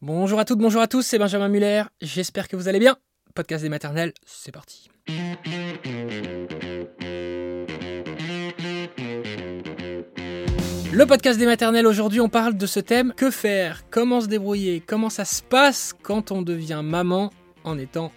Bonjour à toutes, bonjour à tous, c'est Benjamin Muller, j'espère que vous allez bien. Podcast des maternelles, c'est parti. Le podcast des maternelles, aujourd'hui on parle de ce thème, que faire, comment se débrouiller, comment ça se passe quand on devient maman en étant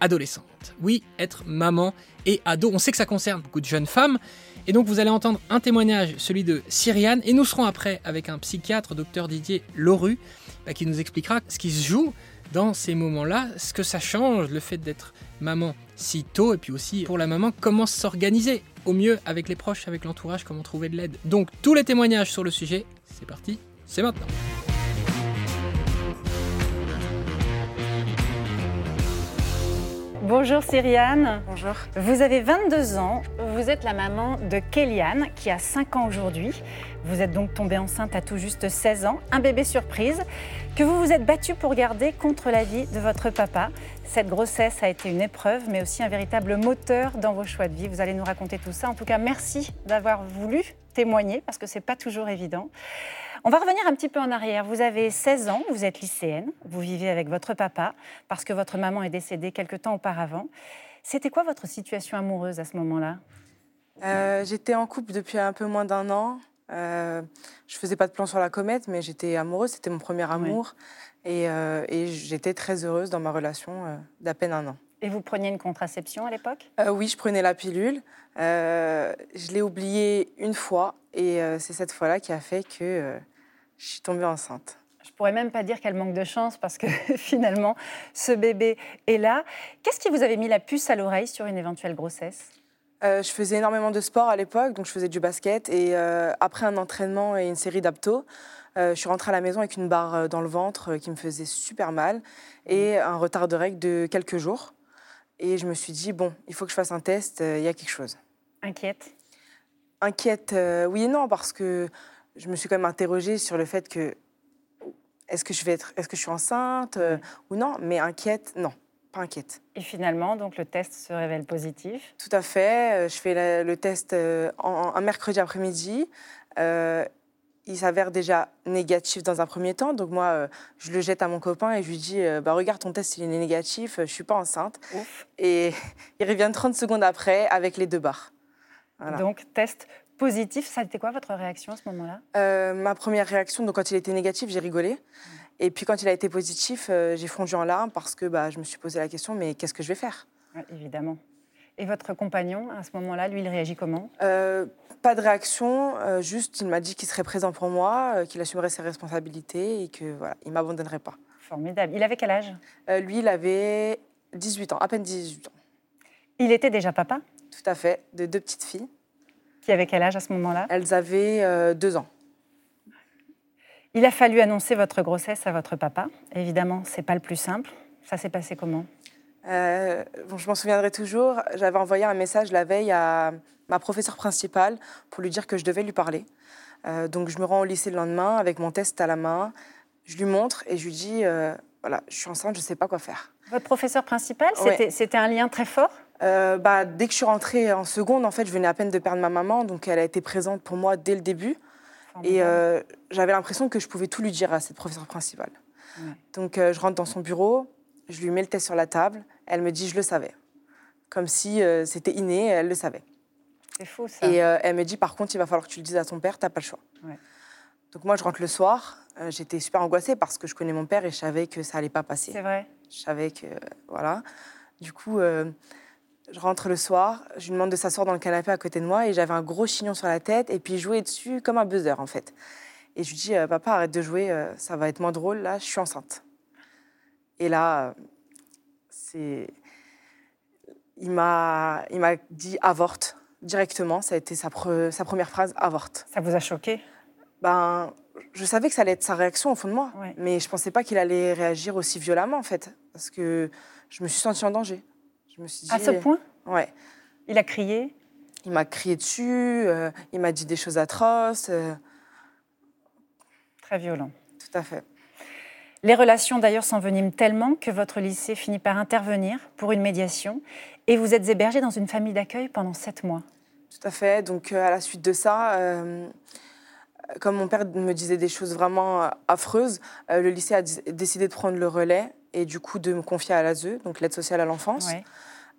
adolescente? Oui, être maman et ado, on sait que ça concerne beaucoup de jeunes femmes, et donc vous allez entendre un témoignage, celui de Cyriane, et nous serons après avec un psychiatre, docteur Didier Loru, bah, qui nous expliquera ce qui se joue dans ces moments-là, ce que ça change, le fait d'être maman si tôt, et puis aussi pour la maman, comment s'organiser au mieux avec les proches, avec l'entourage, comment trouver de l'aide. Donc tous les témoignages sur le sujet, c'est parti, c'est maintenant. Bonjour Cyriane. Bonjour. Vous avez 22 ans, vous êtes la maman de Kéliane qui a 5 ans aujourd'hui. Vous êtes donc tombée enceinte à tout juste 16 ans, un bébé surprise que vous vous êtes battue pour garder contre la vie de votre papa. Cette grossesse a été une épreuve, mais aussi un véritable moteur dans vos choix de vie. Vous allez nous raconter tout ça. En tout cas, merci d'avoir voulu témoigner parce que c'est pas toujours évident. On va revenir un petit peu en arrière. Vous avez 16 ans, vous êtes lycéenne, vous vivez avec votre papa parce que votre maman est décédée quelque temps auparavant. C'était quoi votre situation amoureuse à ce moment-là? Euh, J'étais en couple depuis un peu moins d'un an. Euh, je faisais pas de plan sur la comète, mais j'étais amoureuse, c'était mon premier amour. Et, euh, et j'étais très heureuse dans ma relation euh, d'à peine un an. Et vous preniez une contraception à l'époque? Oui, je prenais la pilule. je l'ai oubliée une fois et c'est cette fois-là qui a fait que je suis tombée enceinte. Je pourrais même pas dire qu'elle manque de chance parce que finalement, ce bébé est là. Qu'est-ce qui vous avait mis la puce à l'oreille sur une éventuelle grossesse? Euh, je faisais énormément de sport à l'époque, donc je faisais du basket. Et euh, après un entraînement et une série d'abdos, euh, je suis rentrée à la maison avec une barre dans le ventre qui me faisait super mal et un retard de règles de quelques jours. Et je me suis dit, bon, il faut que je fasse un test, il y a quelque chose. Inquiète? Inquiète, oui et non, parce que je me suis quand même interrogée sur le fait que est-ce que je vais être, est-ce que je suis enceinte ou non, mais inquiète, non pas inquiète. Et finalement, donc le test se révèle positif Tout à fait. Euh, je fais le, test euh, un mercredi après-midi. Euh, il s'avère déjà négatif dans un premier temps. Donc moi, je le jette à mon copain et je lui dis bah, Regarde, ton test, il est négatif, je ne suis pas enceinte. Et il revient 30 secondes après avec les deux barres. Donc, test positif. Ça a été quoi votre réaction à ce moment-là? Ma première réaction, donc quand il était négatif, j'ai rigolé. Et puis quand il a été positif, euh, j'ai fondu en larmes parce que bah, je me suis posé la question, mais qu'est-ce que je vais faire? Évidemment. Et votre compagnon, à ce moment-là, lui, il réagit comment? Euh, Pas de réaction, euh, juste il m'a dit qu'il serait présent pour moi, qu'il assumerait ses responsabilités et que voilà, il m'abandonnerait pas. Formidable. Il avait quel âge? Lui, il avait 18 ans, à peine 18 ans. Il était déjà papa? Tout à fait, de deux petites filles. Qui avaient quel âge à ce moment-là? Elles avaient deux ans. Il a fallu annoncer votre grossesse à votre papa. Évidemment, c'est pas le plus simple. Ça s'est passé comment? Euh, bon, Je m'en souviendrai toujours. J'avais envoyé un message la veille à ma professeure principale pour lui dire que je devais lui parler. Euh, donc je me rends au lycée le lendemain avec mon test à la main. Je lui montre et je lui dis euh, voilà, je suis enceinte, je ne sais pas quoi faire. Votre professeur principal, c'était un lien très fort? Bah, Dès que je suis rentrée en seconde, en fait, je venais à peine de perdre ma maman, donc elle a été présente pour moi dès le début. Et euh, j'avais l'impression que je pouvais tout lui dire à cette professeure principale. Donc euh, je rentre dans son bureau, je lui mets le test sur la table, elle me dit je le savais. Comme si euh, c'était inné, elle le savait. C'est fou ça. Et elle me dit par contre il va falloir que tu le dises à ton père, t'as pas le choix. Donc moi je rentre le soir, j'étais super angoissée parce que je connais mon père et je savais que ça allait pas passer. C'est vrai. Je savais que voilà. Du coup je rentre le soir, je lui demande de s'asseoir dans le canapé à côté de moi et j'avais un gros chignon sur la tête et puis jouer dessus comme un buzzer en fait. Et je lui dis, euh, papa, arrête de jouer, euh, ça va être moins drôle, là, je suis enceinte. Et là, c'est... Il m'a, il m'a dit avorte directement, ça a été sa, sa première phrase, avorte. Ça vous a choqué? Ben, je savais que ça allait être sa réaction au fond de moi, mais je pensais pas qu'il allait réagir aussi violemment en fait, parce que je me suis sentie en danger. Je me suis dit, à ce point Ouais. Il a crié Il m'a crié dessus, euh, il m'a dit des choses atroces. Euh. Très violent. Tout à fait. Les relations d'ailleurs s'enveniment tellement que votre lycée finit par intervenir pour une médiation et vous êtes hébergé dans une famille d'accueil pendant sept mois. Tout à fait. Donc euh, à la suite de ça, comme mon père me disait des choses vraiment affreuses, le lycée a décidé de prendre le relais et du coup de me confier à l'ASE, donc l'aide sociale à l'enfance.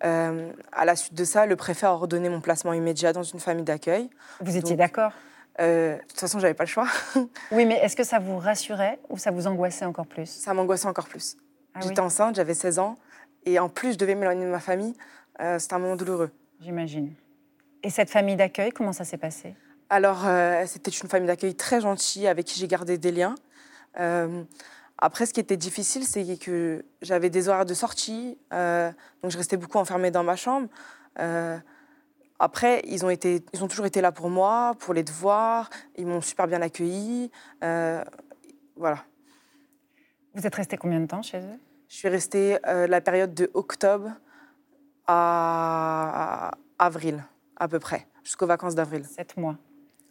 À la suite de ça, le préfet a ordonné mon placement immédiat dans une famille d'accueil. Vous étiez d'accord de toute façon, j'avais pas le choix. oui, mais est-ce que ça vous rassurait ou ça vous angoissait encore plus? Ça m'angoissait encore plus. Ah J'étais enceinte, j'avais 16 ans, et en plus, je devais m'éloigner de ma famille. C'était un moment douloureux. J'imagine. Et cette famille d'accueil, comment ça s'est passé? Alors, euh, c'était une famille d'accueil très gentille avec qui j'ai gardé des liens. Euh, après, ce qui était difficile, c'est que j'avais des horaires de sortie, euh, donc je restais beaucoup enfermée dans ma chambre. après, ils ont, été, ils ont toujours été là pour moi, pour les devoirs, ils m'ont super bien accueilli. voilà. Vous êtes restée combien de temps chez eux? Je suis restée la période de octobre à avril à peu près, jusqu'aux vacances d'avril. Sept mois.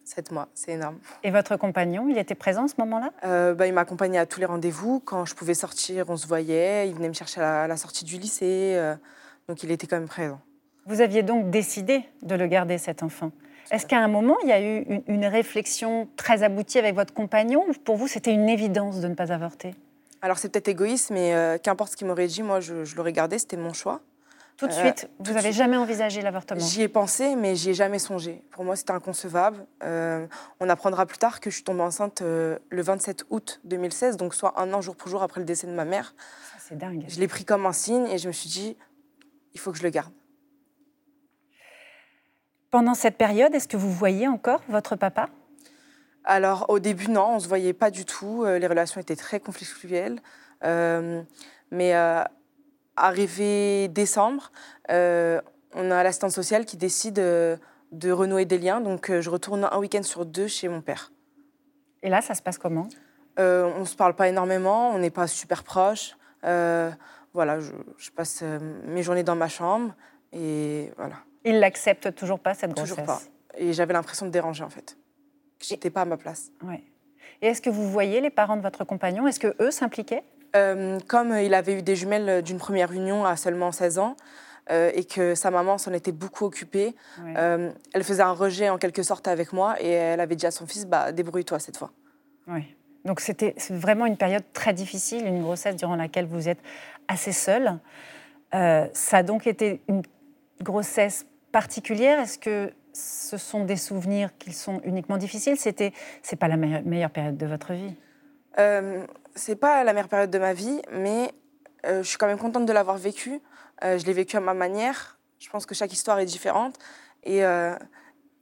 Sept mois, c'est énorme. Et votre compagnon, il était présent à ce moment-là? Euh, bah, Il m'accompagnait à tous les rendez-vous. Quand je pouvais sortir, on se voyait. Il venait me chercher à la, sortie du lycée. Euh, donc il était quand même présent. Vous aviez donc décidé de le garder, cet enfant. Est-ce qu'à un moment, il y a eu une, réflexion très aboutie avec votre compagnon ou pour vous, c'était une évidence de ne pas avorter? Alors c'est peut-être égoïste, mais euh, qu'importe ce qu'il m'aurait dit, moi je, je l'aurais gardé, c'était mon choix. Tout de euh, suite Vous n'avez jamais envisagé l'avortement J'y ai pensé, mais j'y ai jamais songé. Pour moi, c'était inconcevable. Euh, on apprendra plus tard que je suis tombée enceinte euh, le 27 août 2016, donc soit un an jour pour jour après le décès de ma mère. C'est dingue. Je l'ai pris comme un signe et je me suis dit, il faut que je le garde. Pendant cette période, est-ce que vous voyez encore votre papa? Alors, au début, non, on ne se voyait pas du tout. Les relations étaient très conflictuelles. mais arrivé décembre, euh, on a l'assistante sociale qui décide euh, de renouer des liens. Donc, euh, je retourne un week-end sur deux chez mon père. Et là, ça se passe comment? On ne se parle pas énormément, on n'est pas super proches. voilà, je, passe mes journées dans ma chambre et voilà. Il l'accepte toujours pas, cette grossesse? Toujours pas. Et j'avais l'impression de déranger, en fait. J'étais pas à ma place. Ouais. Et est-ce que vous voyez les parents de votre compagnon? Est-ce que eux s'impliquaient? Euh, comme il avait eu des jumelles d'une première union à seulement 16 ans, euh, et que sa maman s'en était beaucoup occupée. Euh, elle faisait un rejet en quelque sorte avec moi et elle avait dit à son fils bah, débrouille-toi cette fois. Oui. Donc c'était vraiment une période très difficile, une grossesse durant laquelle vous êtes assez seule. ça a donc été une grossesse particulière. Est-ce que ce sont des souvenirs qui sont uniquement difficiles? C'était, c'est pas la meilleure période de votre vie? C'est pas la meilleure période de ma vie, mais euh, je suis quand même contente de l'avoir vécu. Euh, je l'ai vécu à ma manière. Je pense que chaque histoire est différente. Et, euh,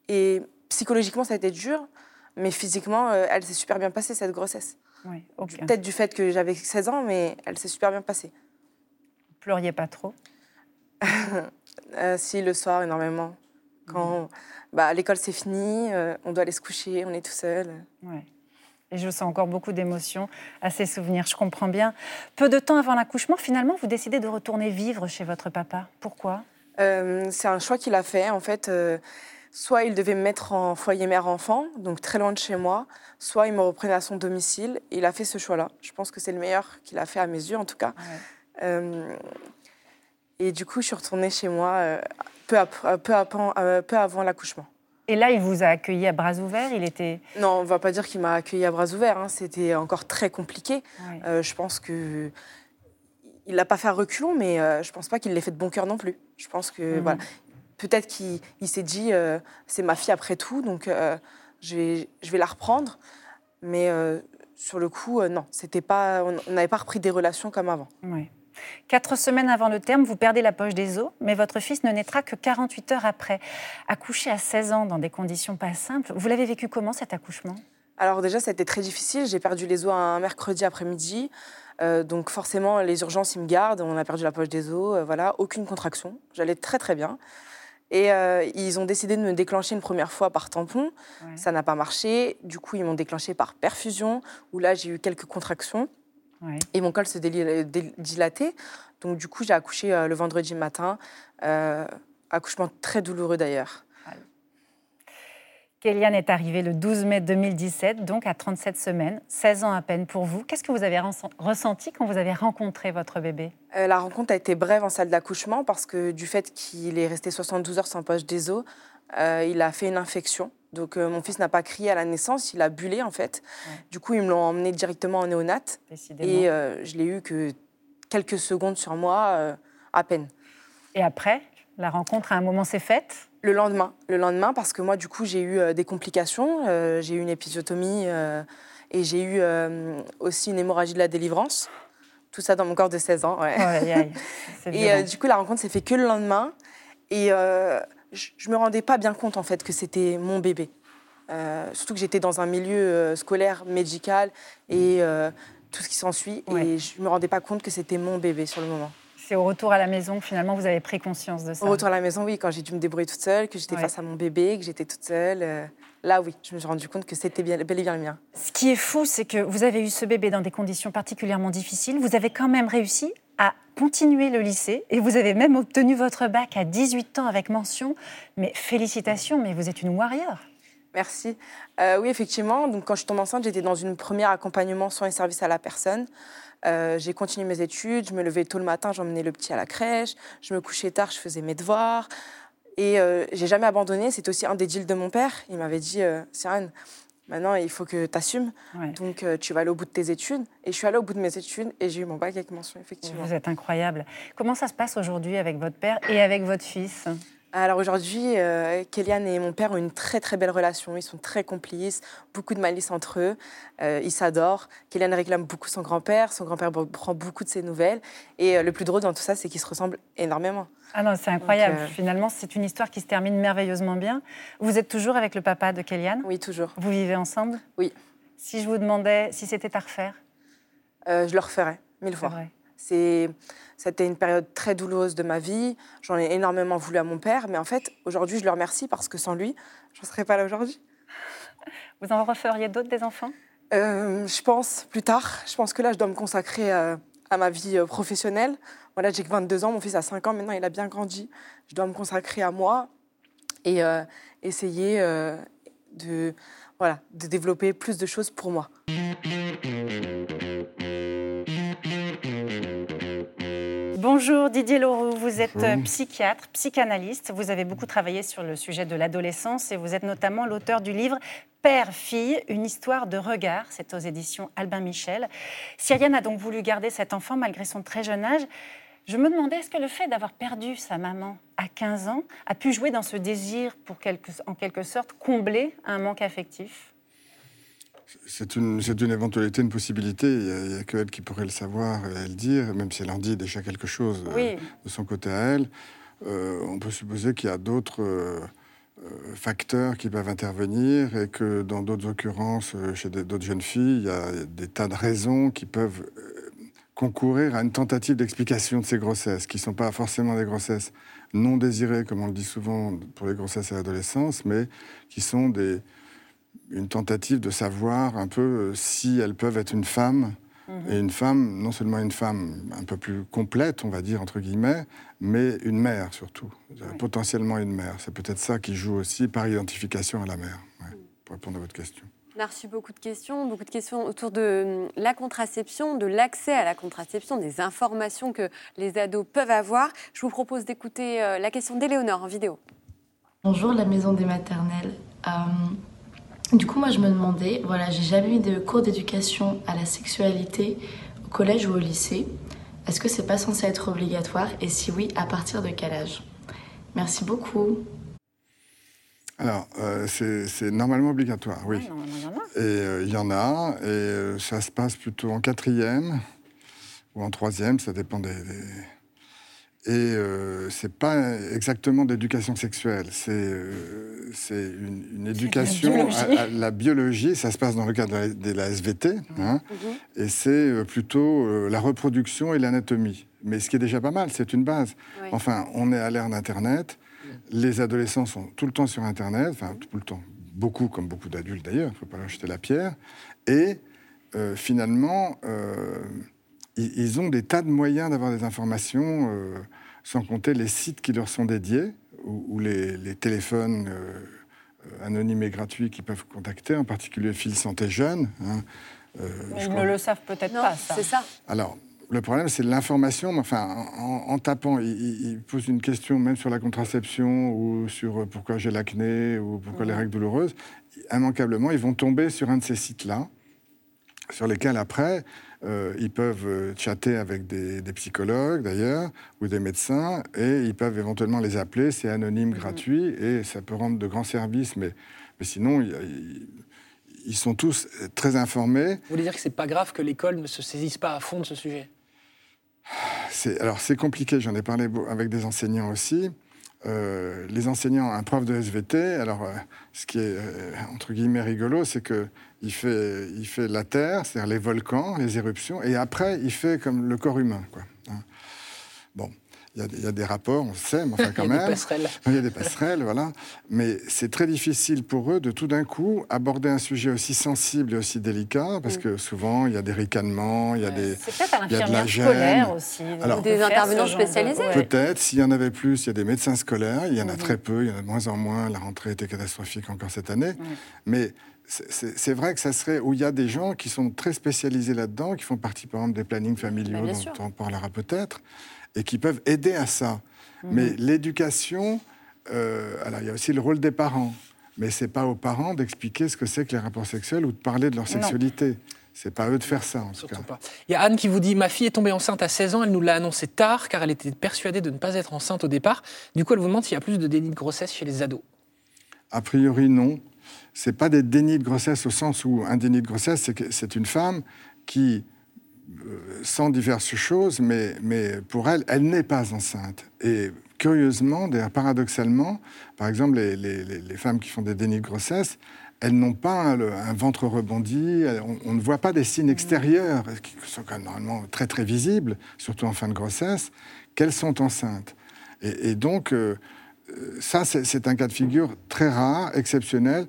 et psychologiquement, ça a été dur, mais physiquement, elle s'est super bien passée, cette grossesse. Oui, Peut-être du fait que j'avais 16 ans, mais elle s'est super bien passée. Vous pleuriez pas trop? Si, le soir, énormément. Quand bah, l'école c'est fini, on doit aller se coucher, on est tout seul. Ouais. Et je sens encore beaucoup d'émotions à ces souvenirs, je comprends bien. Peu de temps avant l'accouchement, finalement, vous décidez de retourner vivre chez votre papa. Pourquoi? Euh, C'est un choix qu'il a fait. En fait, euh, soit il devait me mettre en foyer mère-enfant, donc très loin de chez moi, soit il me reprenait à son domicile. il a fait ce choix-là. Je pense que c'est le meilleur qu'il a fait à mes yeux, en tout cas. Euh, et du coup, je suis retournée chez moi peu, peu avant l'accouchement. Et là, il vous a accueilli à bras ouverts Il était. Non, on ne va pas dire qu'il m'a accueilli à bras ouverts. Hein. C'était encore très compliqué. Euh, je pense que il l'a pas fait à reculons, mais je euh, je pense pas qu'il l'ait fait de bon cœur non plus. Je pense que mhm. voilà, peut-être qu'il s'est dit euh, c'est ma fille après tout, donc je vais, je vais la reprendre. Mais sur le coup, non, c'était pas, on n'avait pas repris des relations comme avant. Oui. Quatre semaines avant le terme, vous perdez la poche des os, mais votre fils ne naîtra que 48 heures après. Accouché à 16 ans dans des conditions pas simples, vous l'avez vécu comment cet accouchement? Alors déjà, ça a été très difficile. J'ai perdu les os un mercredi après-midi. Euh, donc forcément, les urgences, ils me gardent. On a perdu la poche des os. Euh, voilà, aucune contraction. J'allais très très bien. Et euh, ils ont décidé de me déclencher une première fois par tampon. Ça n'a pas marché. Du coup, ils m'ont déclenché par perfusion, où là, j'ai eu quelques contractions. Et mon col se dilatait. Donc, du coup, j'ai accouché euh, le vendredi matin. Euh, accouchement très douloureux d'ailleurs. Kéliane est arrivée le 12 mai 2017, donc à 37 semaines, 16 ans à peine pour vous. Qu'est-ce que vous avez ressenti quand vous avez rencontré votre bébé? Euh, La rencontre a été brève en salle d'accouchement parce que du fait qu'il est resté 72 heures sans poche des os, il a fait une infection. Donc euh, mon fils n'a pas crié à la naissance, il a bullé en fait. Du coup, ils me l'ont emmené directement en néonat. Et euh, je l'ai eu que quelques secondes sur moi, euh, à peine. Et après, la rencontre à un moment s'est faite? Le lendemain. Le lendemain, parce que moi, du coup, j'ai eu des complications. j'ai eu une épisiotomie et j'ai eu aussi une hémorragie de la délivrance. Tout ça dans mon corps de 16 ans. Ouais. et du coup, la rencontre s'est faite que le lendemain. Et je ne me rendais pas bien compte en fait que c'était mon bébé. Euh, surtout que j'étais dans un milieu euh, scolaire, médical et euh, tout ce qui s'ensuit. Et je ne me rendais pas compte que c'était mon bébé sur le moment. C'est au retour à la maison finalement vous avez pris conscience de ça Au retour à la maison, oui, quand j'ai dû me débrouiller toute seule, que j'étais face à mon bébé, que j'étais toute seule. là, oui, je me suis rendu compte que c'était bel et bien le mien. Ce qui est fou, c'est que vous avez eu ce bébé dans des conditions particulièrement difficiles. Vous avez quand même réussi à continuer le lycée et vous avez même obtenu votre bac à 18 ans avec mention. Mais félicitations, mais vous êtes une warrior. Merci. Euh, oui, effectivement. Donc, quand je tombe enceinte, j'étais dans une première accompagnement soins et services à la personne. Euh, j'ai continué mes études. Je me levais tôt le matin, j'emmenais le petit à la crèche. Je me couchais tard, je faisais mes devoirs. Et euh, j'ai jamais abandonné. C'est aussi un des deals de mon père. Il m'avait dit, euh, Maintenant, il faut que tu assumes. Donc, euh, tu vas aller au bout de tes études. Et je suis allée au bout de mes études et j'ai eu mon bac avec mention, effectivement. Vous êtes incroyable. Comment ça se passe aujourd'hui avec votre père et avec votre fils? Alors aujourd'hui, euh, Kéliane et mon père ont une très très belle relation. Ils sont très complices, beaucoup de malice entre eux. Euh, ils s'adorent. Kéliane réclame beaucoup son grand-père. Son grand-père prend beaucoup de ses nouvelles. Et euh, le plus drôle dans tout ça, c'est qu'ils se ressemblent énormément. Ah non, c'est incroyable. Finalement, c'est une histoire qui se termine merveilleusement bien. Vous êtes toujours avec le papa de Kéliane? Oui, toujours. Vous vivez ensemble? Oui. Si je vous demandais si c'était à refaire? Je le referais, mille fois. C'était une période très douloureuse de ma vie. J'en ai énormément voulu à mon père, mais en fait, aujourd'hui, je le remercie parce que sans lui, je ne serais pas là aujourd'hui. Vous en referiez d'autres des enfants? Euh, Je pense plus tard. Je pense que là, je dois me consacrer euh, à ma vie euh, professionnelle. Voilà, j'ai que 22 ans, mon fils a 5 ans, maintenant il a bien grandi. Je dois me consacrer à moi et essayer de, voilà, de développer plus de choses pour moi. Bonjour Didier Leroux, vous êtes euh, psychiatre, psychanalyste. Vous avez beaucoup travaillé sur le sujet de l'adolescence et vous êtes notamment l'auteur du livre Père-fille, une histoire de regard. C'est aux éditions Albin Michel. Cyriane a donc voulu garder cet enfant malgré son très jeune âge. Je me demandais, est-ce que le fait d'avoir perdu sa maman à 15 ans a pu jouer dans ce désir pour en quelque sorte combler un manque affectif? C'est une, une, éventualité, une possibilité. Il n'y a, que elle qui pourrait le savoir et le dire, même si elle en dit déjà quelque chose euh, de son côté à elle. Euh, on peut supposer qu'il y a d'autres euh, facteurs qui peuvent intervenir et que dans d'autres occurrences, chez d'autres jeunes filles, il y a des tas de raisons qui peuvent concourir à une tentative d'explication de ces grossesses, qui ne sont pas forcément des grossesses non désirées, comme on le dit souvent pour les grossesses à l'adolescence, mais qui sont des une tentative de savoir un peu euh, si elles peuvent être une femme. Et une femme, non seulement une femme un peu plus complète, on va dire, entre guillemets, mais une mère surtout. Potentiellement une mère. C'est peut-être ça qui joue aussi par identification à la mère, pour répondre à votre question. On a reçu beaucoup de questions, beaucoup de questions autour de hum, la contraception, de l'accès à la contraception, des informations que les ados peuvent avoir. Je vous propose d'écouter euh, la question d'Éléonore en vidéo. Bonjour, la maison des maternelles. Euh, du coup, moi, je me demandais, voilà, j'ai jamais eu de cours d'éducation à la sexualité au collège ou au lycée. Est-ce que c'est pas censé être obligatoire? Et si oui, à partir de quel âge? Merci beaucoup. Alors, euh, c'est normalement obligatoire, oui. et euh, il y en a, et euh, ça se passe plutôt en quatrième ou en troisième, ça dépend des, et euh, c'est pas exactement d'éducation sexuelle, c'est euh, une, une, éducation à, la biologie. Ça se passe dans le cadre de la, SVT, hein, et c'est euh, plutôt euh, la reproduction et l'anatomie. Mais ce qui est déjà pas mal, c'est une base. Enfin, on est à l'ère d'Internet. Les adolescents sont tout le temps sur Internet, enfin tout le temps, beaucoup comme beaucoup d'adultes d'ailleurs. Il ne faut pas leur jeter la pierre. Et finalement ils, ont des tas de moyens d'avoir des informations, euh, sans compter les sites qui leur sont dédiés, ou, les, téléphones euh, anonymes et gratuits qu'ils peuvent contacter, en particulier Fil Santé Jeune. Hein. Euh, ils ne le savent peut-être pas, ça. C'est ça. Alors, le problème, c'est l'information. Enfin, en, tapant, il, pose une question même sur la contraception ou sur pourquoi j'ai l'acné ou pourquoi les règles douloureuses. Immanquablement, ils vont tomber sur un de ces sites-là, sur lesquels après, euh, ils peuvent euh, chatter avec des, psychologues d'ailleurs, ou des médecins, et ils peuvent éventuellement les appeler, c'est anonyme, mhm. gratuit, et ça peut rendre de grands services, mais, mais sinon, ils sont tous très informés. Vous voulez dire que c'est pas grave que l'école ne se saisisse pas à fond de ce sujet? Alors c'est compliqué, j'en ai parlé avec des enseignants aussi. Euh, les enseignants, un prof de SVT, alors ce qui est entre guillemets rigolo, c'est que il fait, fait la Terre, c'est-à-dire les volcans, les éruptions, et après, il fait comme le corps humain. Quoi. Il y, a, des rapports, on sait, mais enfin quand même. il y a des passerelles. Il y a des passerelles, voilà. Mais c'est très difficile pour eux de tout d'un coup aborder un sujet aussi sensible et aussi délicat, parce mm. que souvent, il y a des ricanements, il y a des. C'est peut-être il y a de la gêne. aussi. Alors, des intervenants spécialisés. Peut-être, s'il y en avait plus, il y a des médecins scolaires, il y en a mm-hmm. très peu, il y en a de moins en moins. La rentrée était catastrophique encore cette année. Mais c'est vrai que ça serait où il y a des gens qui sont très spécialisés là-dedans, qui font partie, par exemple, des plannings familiaux dont on parlera peut-être, et qui peuvent aider à ça. Mhm. Mais l'éducation, euh, alors il y a aussi le rôle des parents. Mais c'est pas aux parents d'expliquer ce que c'est que les rapports sexuels ou de parler de leur sexualité. C'est pas eux de faire ça, en tout cas. Il y a Anne qui vous dit Ma fille est tombée enceinte à 16 ans, elle nous l'a annoncé tard, car elle était persuadée de ne pas être enceinte au départ. Du coup, elle vous demande s'il y a plus de déni de grossesse chez les ados. A priori, non c'est pas des dénis de grossesse au sens où un déni de grossesse, c'est c'est une femme qui euh, sent diverses choses, mais, mais pour elle, elle n'est pas enceinte. Et curieusement, paradoxalement, par exemple, les, femmes qui font des dénis de grossesse, elles n'ont pas un, ventre rebondi, on, ne voit pas des signes extérieurs, qui sont quand même normalement très très visibles, surtout en fin de grossesse, qu'elles sont enceintes. Et, donc, euh, ça, c'est un cas de figure très rare, exceptionnel.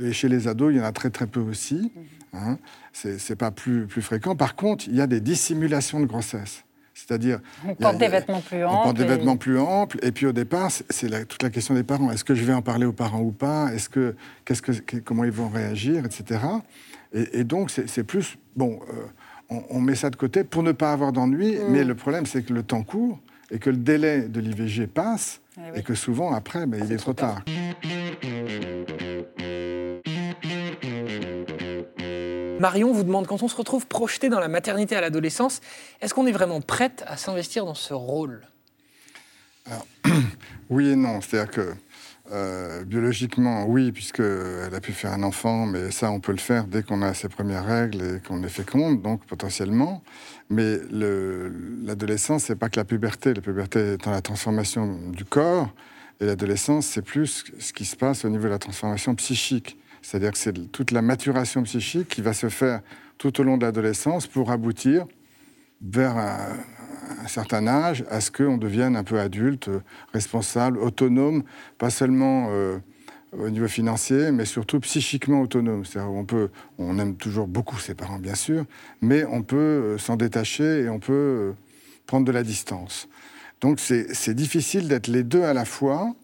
Et chez les ados, il y en a très très peu aussi. Hein. C'est pas plus, plus fréquent. Par contre, il y a des dissimulations de grossesse. C'est-à-dire. On porte des vêtements plus amples. On porte des vêtements plus amples. Et puis au départ, c'est toute la question des parents. Est-ce que je vais en parler aux parents ou pas? Est-ce que, qu'est-ce que, comment ils vont réagir, etc. Et, donc, c'est plus. Bon, euh, on, met ça de côté pour ne pas avoir d'ennui. Mm. Mais le problème, c'est que le temps court et que le délai de l'IVG passe. Eh et que souvent, après, mais il est trop tard. Marion vous demande, quand on se retrouve projeté dans la maternité à l'adolescence, est-ce qu'on est vraiment prête à s'investir dans ce rôle? Oui et non. C'est-à-dire que euh, biologiquement, oui, puisqu'elle a pu faire un enfant, mais ça, on peut le faire dès qu'on a ses premières règles et qu'on est féconde, donc potentiellement. Mais l'adolescence, c'est pas que la puberté. La puberté étant la transformation du corps, et l'adolescence, c'est plus ce qui se passe au niveau de la transformation psychique. C'est-à-dire que c'est toute la maturation psychique qui va se faire tout au long de l'adolescence pour aboutir vers un, certain âge à ce qu'on devienne un peu adulte, responsable, autonome, pas seulement euh, au niveau financier, mais surtout psychiquement autonome. C'est-à-dire on peut, on aime toujours beaucoup ses parents, bien sûr, mais on peut euh, s'en détacher et on peut euh, prendre de la distance. Donc c'est difficile d'être les deux à la fois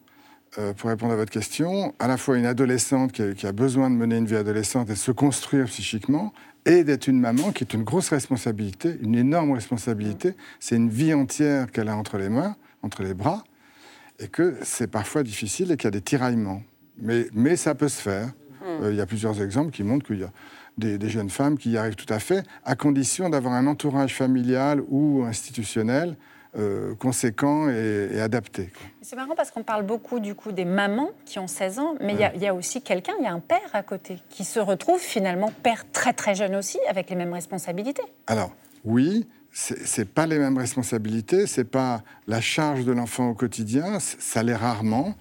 euh, pour répondre à votre question, à la fois une adolescente qui a, besoin de mener une vie adolescente et de se construire psychiquement, et d'être une maman qui est une grosse responsabilité, une énorme responsabilité. C'est une vie entière qu'elle a entre les mains, entre les bras, et que c'est parfois difficile et qu'il y a des tiraillements. Mais, mais ça peut se faire. Hmm. Euh, il y a plusieurs exemples qui montrent qu'il y a des, des, jeunes femmes qui y arrivent tout à fait, à condition d'avoir un entourage familial ou institutionnel euh, conséquent et, adapté. C'est marrant parce qu'on parle beaucoup du coup des mamans qui ont 16 ans, mais il y, a aussi quelqu'un, il y a un père à côté qui se retrouve finalement père très très jeune aussi, avec les mêmes responsabilités. Alors oui, c'est pas les mêmes responsabilités, c'est pas la charge de l'enfant au quotidien, ça l'est rarement.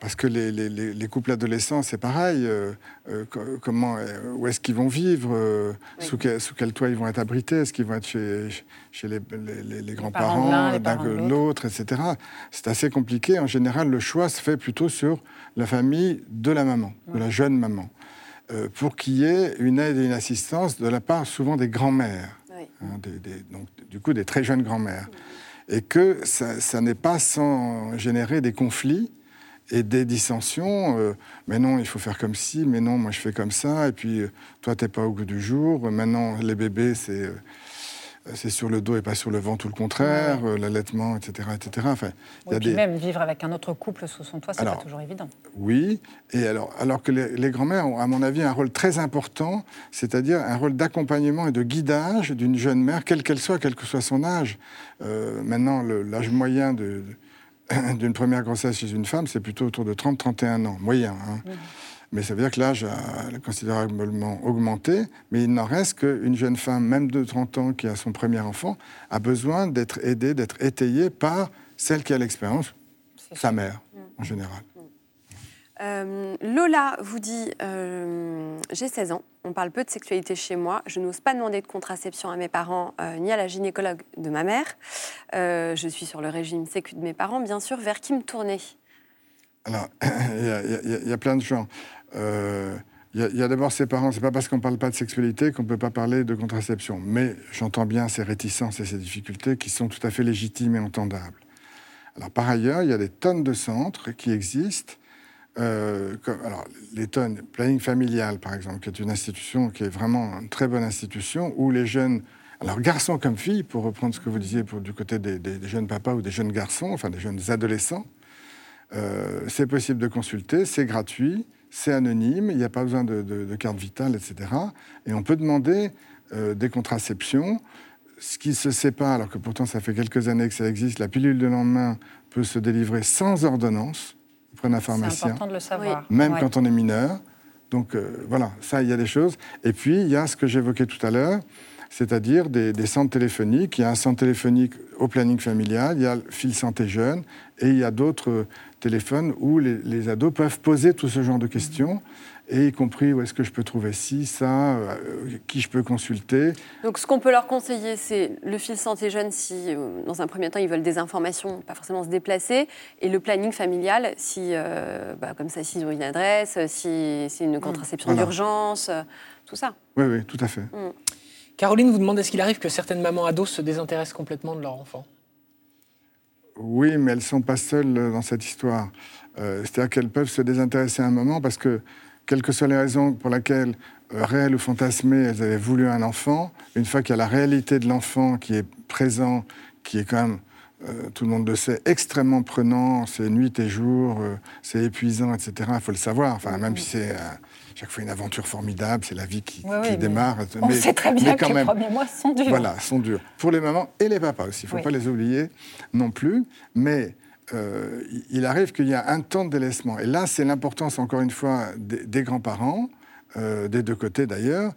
Parce que les, les, les couples adolescents, c'est pareil. Euh, euh, comment, euh, où est-ce qu'ils vont vivre sous, quel, sous, quel, toit ils vont être abrités? Est-ce qu'ils vont être chez, chez les, grands-parents, d'un l'autre, etc. C'est assez compliqué. En général, le choix se fait plutôt sur la famille de la maman, de la jeune maman, pour qu'il y ait une aide et une assistance de la part souvent des grands-mères. Hein, donc, du coup, des très jeunes grands-mères. Et que ça, ça n'est pas sans générer des conflits et des dissensions. Euh, mais non, il faut faire comme ci, mais non, moi je fais comme ça. Et puis, euh, toi, t'es pas au goût du jour. Maintenant, les bébés, c'est. Euh, c'est sur le dos et pas sur le ventre ou le contraire, l'allaitement, etc. etc. Enfin, y a des... même vivre avec un autre couple sous son toit, c'est pas toujours évident. Oui, et alors, alors que les, les grands-mères ont, à mon avis, un rôle très important, c'est-à-dire un rôle d'accompagnement et de guidage d'une jeune mère, quelle qu'elle soit, quel que soit son âge. maintenant, l'âge moyen de d'une première grossesse chez une femme, c'est plutôt autour de 30-31 ans, moyen. Hein. Mais ça veut dire que l'âge a considérablement augmenté, mais il n'en reste qu'une jeune femme, même de 30 ans, qui a son premier enfant, a besoin d'être aidée, d'être étayée par celle qui a l'expérience, sa mère, en général. Euh, Lola vous dit euh, J'ai 16 ans, on parle peu de sexualité chez moi, je n'ose pas demander de contraception à mes parents euh, ni à la gynécologue de ma mère. je suis sur le régime sécu de mes parents, bien sûr. Vers qui me tourner? Alors, il y, a plein de gens. Il y a, d'abord ses parents, c'est pas parce qu'on parle pas de sexualité qu'on ne peut pas parler de contraception. Mais j'entends bien ces réticences et ces difficultés qui sont tout à fait légitimes et entendables. Alors, par ailleurs, il y a des tonnes de centres qui existent euh, alors, les tonnes, planning familial, par exemple, qui est une institution qui est vraiment une très bonne institution, où les jeunes, alors garçons comme filles, pour reprendre ce que vous disiez pour, du côté des, jeunes papas ou des jeunes garçons, enfin des jeunes adolescents, euh, c'est possible de consulter, c'est gratuit, c'est anonyme, il n'y a pas besoin de, carte vitale, etc. Et on peut demander euh, des contraceptions. Ce qui se pas, alors que pourtant ça fait quelques années que ça existe, la pilule de lendemain peut se délivrer sans ordonnance un pharmacien. C'est important de le savoir. Même quand on est mineur. Donc euh, voilà, ça, il y a des choses. Et puis, il y a ce que j'évoquais tout à l'heure, c'est-à-dire des, centres téléphoniques. Il y a un centre téléphonique au planning familial, il y a le fil santé jeune, et il y a d'autres téléphones où les, les, ados peuvent poser tout ce genre de questions et y compris où est-ce que je peux trouver ci, ça, euh, qui je peux consulter. Donc ce qu'on peut leur conseiller, c'est le fil santé jeune si, euh, dans un premier temps, ils veulent des informations, pas forcément se déplacer, et le planning familial, si, euh, bah, comme ça, s'ils ont une adresse, si c'est une contraception d'urgence, tout ça. Oui, oui, tout à fait. Mm. Caroline vous demande est-ce qu'il arrive que certaines mamans ados se désintéressent complètement de leur enfant? Oui, mais elles ne sont pas seules dans cette histoire. C'est-à-dire qu'elles peuvent se désintéresser à un moment parce que quelles que soient les raisons pour lesquelles, euh, réelles ou fantasmées, elles avaient voulu un enfant, une fois qu'il y a la réalité de l'enfant qui est présent, qui est quand même, euh, tout le monde le sait, extrêmement prenant, c'est nuit et jour, euh, c'est épuisant, etc. Il faut le savoir. Enfin, même si c'est chaque fois une aventure formidable, c'est la vie qui, démarre. On sait très bien que les premiers mois sont durs. Voilà, sont durs. Pour les mamans et les papas aussi, il ne faut pas les oublier non plus. Mais euh, il arrive qu'il y a un temps de délaissement. Et là, c'est l'importance, encore une fois, des, grands-parents, euh, des deux côtés d'ailleurs,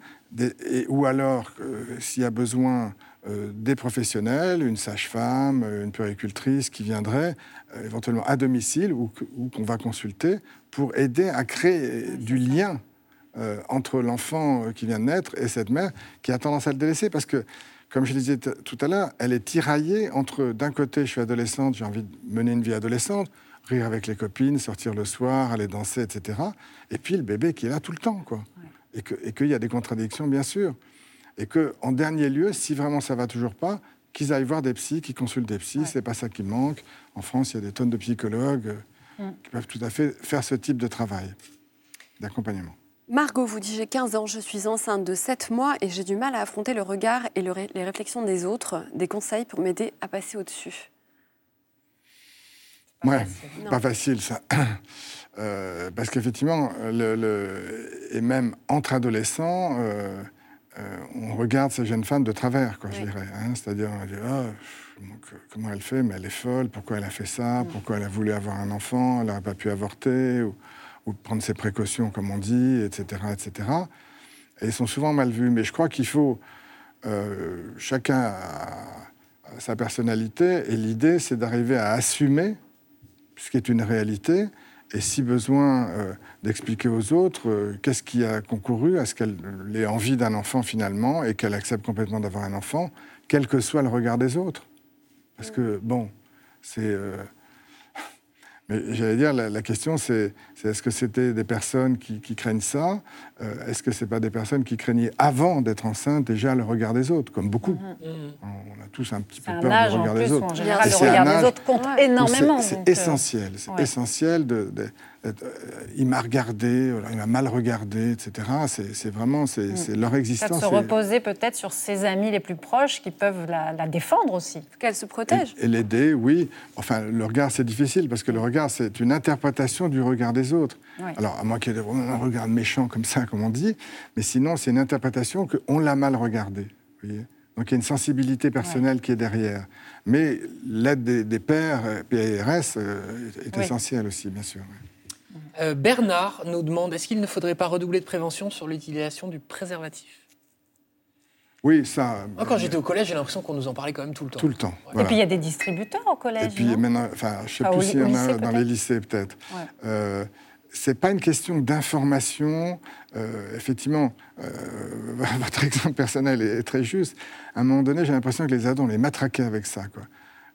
ou alors, euh, s'il y a besoin, des professionnels, une sage-femme, une puricultrice qui viendrait éventuellement à domicile ou qu'on va consulter pour aider à créer du lien entre l'enfant qui vient de naître et cette mère qui a tendance à le délaisser. Parce que comme je disais tout à l'heure, elle est tiraillée entre, d'un côté, je suis adolescente, j'ai envie de mener une vie adolescente, rire avec les copines, sortir le soir, aller danser, etc. Et puis le bébé qui est là tout le temps, quoi. Et qu'il y a des contradictions, bien sûr. Et qu'en dernier lieu, si vraiment ça va toujours pas, qu'ils aillent voir des psys, qu'ils consultent des psys, c'est pas ça qui manque. En France, il y a des tonnes de psychologues mm. qui peuvent tout à fait faire ce type de travail, d'accompagnement. Margot vous dit J'ai 15 ans, je suis enceinte de 7 mois et j'ai du mal à affronter le regard et les réflexions des autres. Des conseils pour m'aider à passer au-dessus Ouais, pas facile ça. Euh, parce qu'effectivement, le, et même entre adolescents, euh, euh, on regarde ces jeunes femmes de travers, quoi, je dirais. Hein. C'est-à-dire, on dit oh, comment elle fait Mais elle est folle, pourquoi elle a fait ça mm. Pourquoi elle a voulu avoir un enfant Elle n'aurait pas pu avorter ou ou prendre ses précautions, comme on dit, etc., etc. Et ils sont souvent mal vus. Mais je crois qu'il faut... Euh, chacun a, sa personnalité, et l'idée, c'est d'arriver à assumer ce qui est une réalité, et si besoin, euh, d'expliquer aux autres euh, qu'est-ce qui a concouru à ce qu'elle ait envie d'un enfant finalement, et qu'elle accepte complètement d'avoir un enfant, quel que soit le regard des autres. Parce que, bon, c'est j'allais dire, la, question, c'est est-ce que c'était des personnes qui, craignent ça? Euh, Est-ce que ce pas des personnes qui craignaient avant d'être enceintes déjà le regard des autres, comme beaucoup? Mm-hmm. On a tous un petit peu peur du regard des autres. En général, le regard des autres compte énormément. C'est euh, essentiel, c'est essentiel euh, il m'a regardé, il m'a mal regardé, etc. C'est vraiment c'est mm. leur existence. Se reposer peut-être sur ses amis les plus proches qui peuvent la, défendre aussi. Qu'elle se protège. Et, l'aider, oui. Enfin, le regard, c'est difficile parce que le regard, c'est une interprétation du regard des autres. Alors, à moins qu'il y ait un regard méchant comme ça, comme on dit, mais sinon, c'est une interprétation qu'on l'a mal regardé. Vous voyez donc il y a une sensibilité personnelle qui est derrière. Mais l'aide des, pères, euh, PRS, euh, est essentielle aussi, bien sûr. Euh, Bernard nous demande est-ce qu'il ne faudrait pas redoubler de prévention sur l'utilisation du préservatif? Oui, ça. Moi, quand j'étais au collège, j'ai l'impression qu'on nous en parlait quand même tout le temps. Tout le temps. Et puis il y a des distributeurs au collège. Et puis maintenant, enfin, je ne sais plus s'il y en a dans les lycées peut-être. Ouais c'est pas une question d'information. Euh, effectivement, euh, votre exemple personnel est très juste. À un moment donné, j'ai l'impression que les ados, on les matraquait avec ça. Quoi.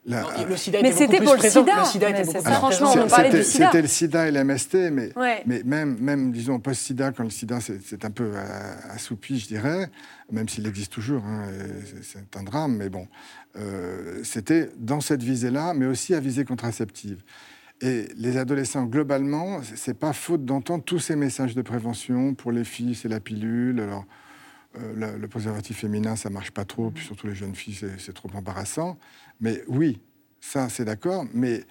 Le sida mais c'était pour le sida. Le sida franchement, on parlait du sida. C'était le sida et l'MST, mais, mais même, même, disons, post-sida, quand le sida c'est un peu assoupi, je dirais, même s'il existe toujours, hein, c'est un drame, mais bon, euh, c'était dans cette visée-là, mais aussi à visée contraceptive. Et les adolescents, globalement, c'est pas faute d'entendre tous ces messages de prévention. Pour les filles, c'est la pilule. Alors, euh, le, préservatif féminin, ça marche pas trop. Puis surtout les jeunes filles, c'est trop embarrassant. Mais oui, ça, c'est d'accord. Mais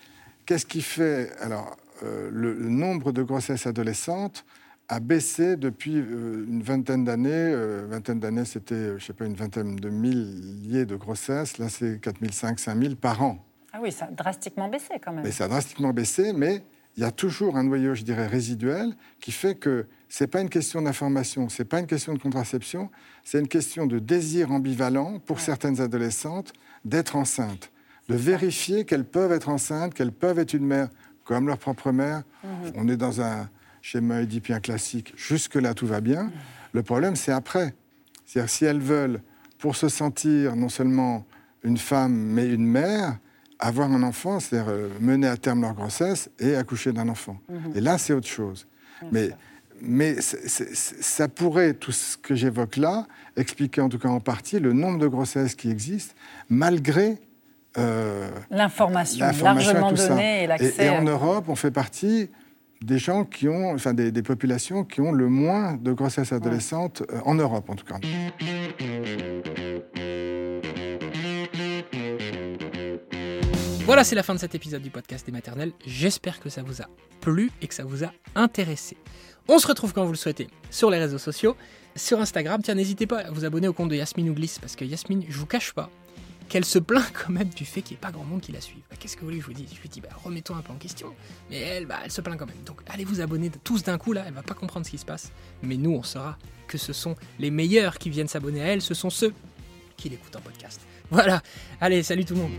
qu'est-ce qui fait Alors, euh, le, nombre de grossesses adolescentes a baissé depuis euh, une vingtaine d'années. vingtaine d'années, c'était, je sais pas, une vingtaine de milliers de grossesses. Là, c'est 4500, 5000 par an. Ah oui, ça a drastiquement baissé quand même. Mais ça a drastiquement baissé, mais il y a toujours un noyau, je dirais, résiduel qui fait que ce n'est pas une question d'information, ce n'est pas une question de contraception, c'est une question de désir ambivalent pour certaines adolescentes d'être enceintes, de vérifier qu'elles peuvent être enceintes, qu'elles peuvent être une mère comme leur propre mère. Mhm. On est dans un schéma édipien classique, jusque-là tout va bien. Le problème, c'est après. C'est-à-dire si elles veulent, pour se sentir non seulement une femme, mais une mère, avoir un enfant, c'est-à-dire euh, mener à terme leur grossesse et accoucher d'un enfant. Mhm. Et là, c'est autre chose. mais mais ça pourrait, tout ce que j'évoque là, expliquer en tout cas en partie le nombre de grossesses qui existent, malgré euh, l'information largement donnée et l'accès. Et, en Europe, on fait partie des gens qui ont, enfin des, populations qui ont le moins de grossesses adolescentes euh, en Europe en tout cas. Voilà, c'est la fin de cet épisode du podcast des maternelles. J'espère que ça vous a plu et que ça vous a intéressé. On se retrouve quand vous le souhaitez sur les réseaux sociaux, sur Instagram. Tiens, n'hésitez pas à vous abonner au compte de Yasmine Ouglis parce que Yasmine, je vous cache pas qu'elle se plaint quand même du fait qu'il n'y ait pas grand monde qui la suive. Bah, qu'est-ce que vous voulez que je vous dise? Je lui dis, bah, remets-toi un peu en question. Mais elle, bah, elle se plaint quand même. Donc allez vous abonner tous d'un coup là, elle va pas comprendre ce qui se passe. Mais nous, on saura que ce sont les meilleurs qui viennent s'abonner à elle, ce sont ceux qui l'écoutent en podcast. Voilà, allez, salut tout le monde